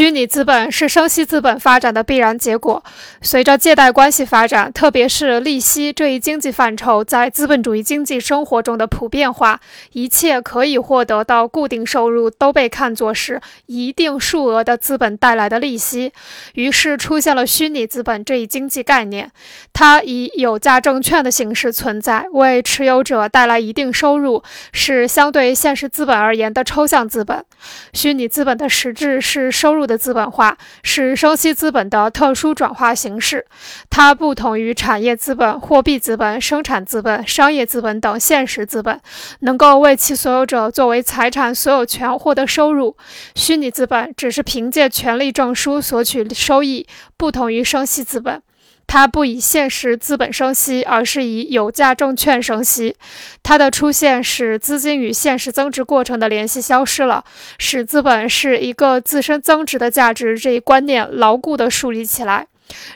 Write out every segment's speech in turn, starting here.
虚拟资本是生息资本发展的必然结果。随着借贷关系发展，特别是利息这一经济范畴在资本主义经济生活中的普遍化，一切可以获得到固定收入都被看作是一定数额的资本带来的利息。于是出现了虚拟资本这一经济概念，它以有价证券的形式存在，为持有者带来一定收入，是相对现实资本而言的抽象资本。虚拟资本的实质是收入。的资本化是生息资本的特殊转化形式，它不同于产业资本、货币资本、生产资本、商业资本等现实资本，能够为其所有者作为财产所有权获得收入。虚拟资本只是凭借权利证书索取收益，不同于生息资本。它不以现实资本生息，而是以有价证券生息。它的出现使资金与现实增值过程的联系消失了，使资本是一个自身增值的价值这一观念牢固地树立起来。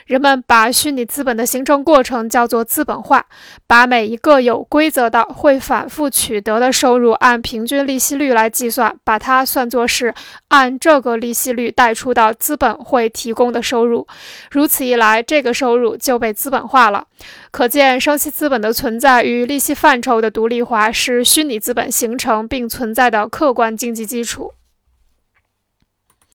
人们把虚拟资本的形成过程叫做资本化，把每一个有规则的、会反复取得的收入按平均利息率来计算，把它算作是按这个利息率贷出的资本会提供的收入。如此一来，这个收入就被资本化了。可见，生息资本的存在与利息范畴的独立化是虚拟资本形成并存在的客观经济基础。